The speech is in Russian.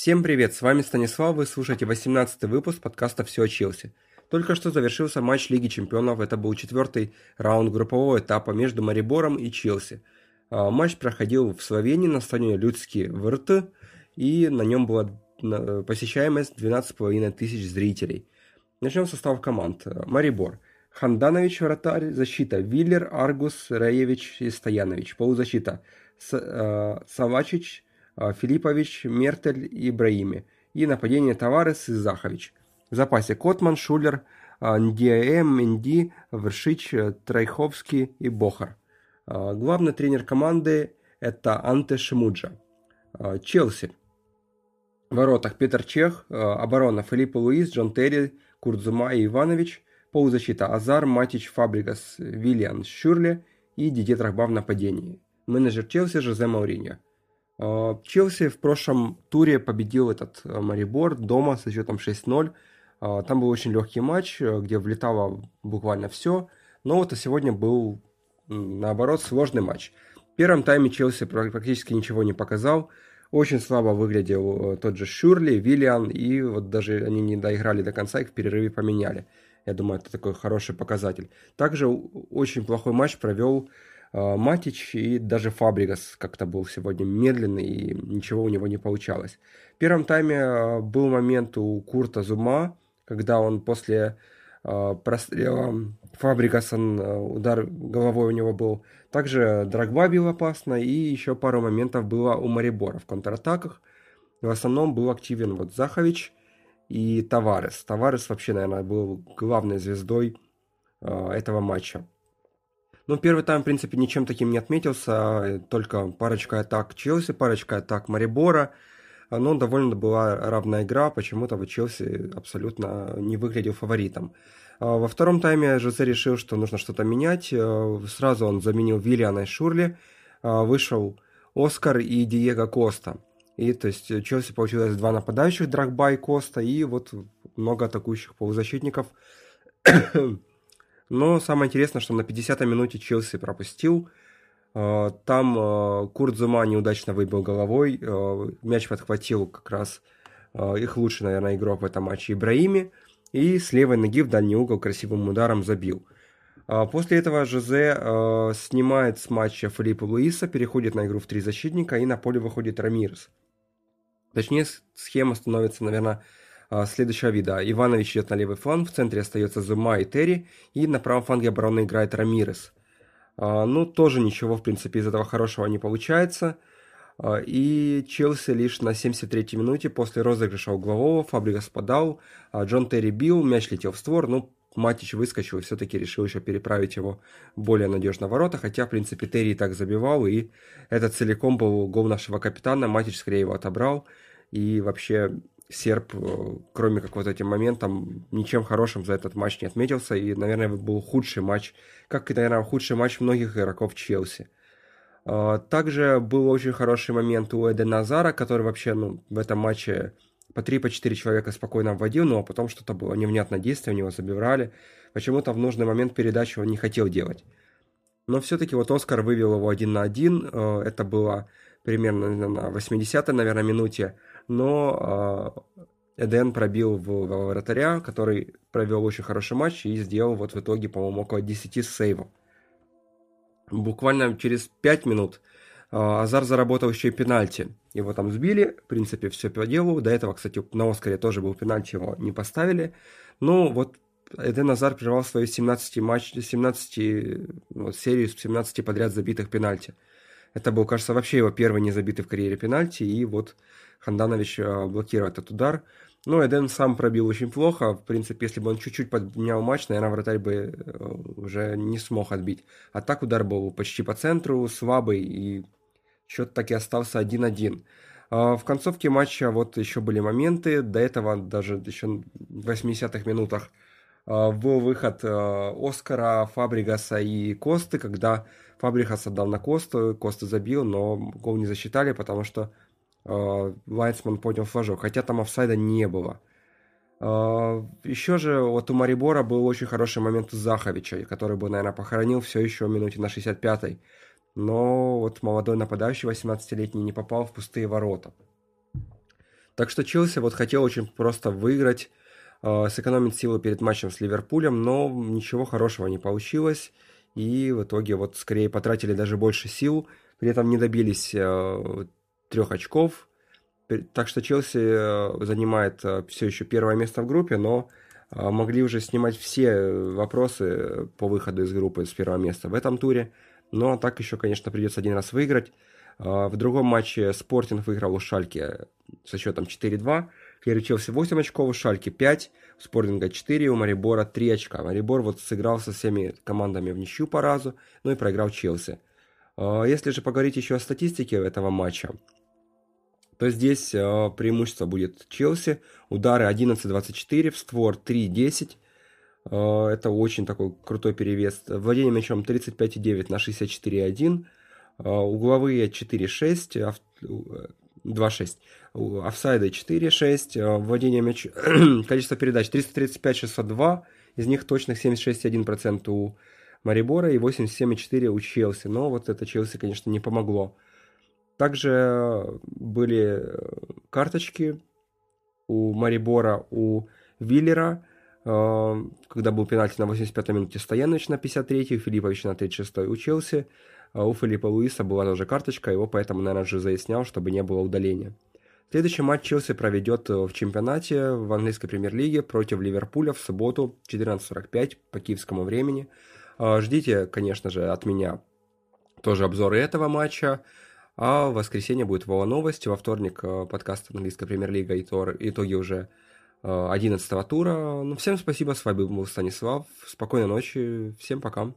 Всем привет, с вами Станислав, вы слушаете 18 выпуск подкаста «Все о Челси». Только что завершился матч Лиги Чемпионов, это был четвертый раунд группового этапа между Марибором и Челси. А, матч проходил в Словении на стадионе Людский ВРТ, и на нем была посещаемость 12,5 тысяч зрителей. Начнем с состава команд. Марибор. Ханданович, вратарь, защита. Виллер, Аргус, Раевич и Стоянович. Полузащита. С, э, Савачич, Филиппович, Мертель и Ибраими. И нападение Таварес и Захович. В запасе Котман, Шулер, а, Ндиаэм, Менди, Вершич, Трайховский и Бохар. Главный тренер команды это Анте Шимуджа. Челси. В воротах Петр Чех, оборона Филиппо Луис, Джон Терри, Курдзума и Иванович. Полузащита Азар, Матич, Фабригас, Виллиан, Шюрле и Дидье Трахба в нападении. Менеджер Челси Жозе Мауриньо. А, Челси в прошлом туре победил этот э, Марибор дома со счетом 6-0. А, там был очень легкий матч, э, где влетало буквально все. Но вот а сегодня был, наоборот, сложный матч. В первом тайме Челси практически ничего не показал. Очень слабо выглядел э, тот же Шурли, Виллиан, и вот даже они не доиграли до конца, их в перерыве поменяли. Я думаю, это такой хороший показатель. Также очень плохой матч провел Матич и даже Фабригас как-то был сегодня медленный, и ничего у него не получалось. В первом тайме а, был момент у Курта Зума, когда он после а, прострела Фабригаса, удар головой у него был. Также Драгба бил опасно, и еще пару моментов было у Марибора в контратаках. В основном был активен вот Захович и Таварес. Таварес вообще, наверное, был главной звездой этого матча. Ну, первый тайм, в принципе, ничем таким не отметился, только парочка атак Челси, парочка атак Марибора, но довольно была равная игра, почему-то вот Челси абсолютно не выглядел фаворитом. А во втором тайме Жозе решил, что нужно что-то менять, э, сразу он заменил Виллиана и Шурли, а вышел Оскар и Диего Коста. И то есть Челси получилось два нападающих, Драгба и Коста, и вот много атакующих полузащитников. Но самое интересное, что на 50-й минуте Челси пропустил. А, там а, Курт Зума неудачно выбил головой. А, мяч подхватил как раз их лучший, наверное, игрок в этом матче Ибраими. И с левой ноги в дальний угол красивым ударом забил. После этого Жозе снимает с матча Филиппа Луиса, переходит на игру в три защитника и на поле выходит Рамирес. Точнее, схема становится, наверное, а, следующего вида. Иванович идет на левый фланг, в центре остается Зума и Терри, и на правом фланге обороны играет Рамирес. А, ну, тоже ничего, в принципе, из этого хорошего не получается. А, и Челси лишь на 73-й минуте после розыгрыша углового Фабригас подал, Джон Терри бил, мяч летел в створ, ну, Матич выскочил и все-таки решил еще переправить его более надежно в ворота, хотя, в принципе, Терри и так забивал, и это целиком был гол нашего капитана, Матич скорее его отобрал, и вообще серб, э, кроме как вот этим моментом, ничем хорошим за этот матч не отметился. И, наверное, был худший матч, как и, наверное, худший матч многих игроков Челси. А, также был очень хороший момент у Эдена Назара, который вообще ну, в этом матче по 3-4 человека спокойно вводил, но потом что-то было невнятное действие, у него забирали. Почему-то в нужный момент передачу он не хотел делать. Но все-таки вот Оскар вывел его один на один. Э, это было примерно на 80-й, наверное, минуте но э, Эден пробил в, вратаря, который провел очень хороший матч и сделал вот в итоге, по-моему, около 10 сейвов. Буквально через 5 минут э, Азар заработал еще и пенальти. Его там сбили, в принципе, все по делу. До этого, кстати, на Оскаре тоже был пенальти, его не поставили. Но вот Эден Азар прервал свою 17 матч, 17 вот, серию с 17 подряд забитых пенальти. Это был, кажется, вообще его первый незабитый в карьере пенальти, и вот Ханданович э, блокирует этот удар. Ну, Эден сам пробил очень плохо. В принципе, если бы он чуть-чуть поднял матч, наверное, вратарь бы э, уже не смог отбить. А так удар был почти по центру, слабый, и счет так и остался 1-1. А в концовке матча вот еще были моменты. До этого даже еще в 80-х минутах был выход Оскара, Фабригаса и Косты, когда Фабригас отдал на Косту, Коста забил, но гол не засчитали, потому что э, Лайнсман поднял флажок, хотя там офсайда не было. Э, еще же вот у Марибора был очень хороший момент у Заховича, который бы, наверное, похоронил все еще в минуте на 65-й. Но вот молодой нападающий, 18-летний, не попал в пустые ворота. Так что Челси вот хотел очень просто выиграть, э, сэкономить силы перед матчем с Ливерпулем, но ничего хорошего не получилось. И в итоге вот скорее потратили даже больше сил, при этом не добились э, трех очков. Так что Челси э, занимает э, все еще первое место в группе, но э, могли уже снимать все вопросы по выходу из группы с первого места в этом туре. Но так еще, конечно, придется один раз выиграть. В другом матче Спортинг выиграл у Шальки со счетом 4-2. У Челси 8 очков, у Шальки 5, у Спортинга 4, у Марибора 3 очка. Марибор вот сыграл со всеми командами в ничью по разу, ну и проиграл Челси. Если же поговорить еще о статистике этого матча, то здесь преимущество будет Челси. Удары 11-24, в створ 3-10. Это очень такой крутой перевес. Владение мячом 35,9 на 64,1. Угловые 4-6, 2-6. Офсайды 4-6. Владение мячом... Количество передач 335-602. Из них точных 76,1% у Марибора и 87,4 у Челси. Но вот это Челси, конечно, не помогло. Также были карточки у Марибора, у Виллера, когда был пенальти на 85-й минуте Стоянович на 53-й, у Филипповича на 36-й у Челси. А у Филиппа Луиса была тоже карточка, его поэтому, наверное, же заяснял, чтобы не было удаления. Следующий матч Челси проведет в чемпионате в английской премьер-лиге против Ливерпуля в субботу 14.45 по киевскому времени. А, ждите, конечно же, от меня тоже обзоры этого матча. А в воскресенье будет Вова новость, во вторник э, подкаст английской премьер-лига итоги уже 11 э, тура. Ну, всем спасибо, с вами был Станислав. Спокойной ночи, всем пока.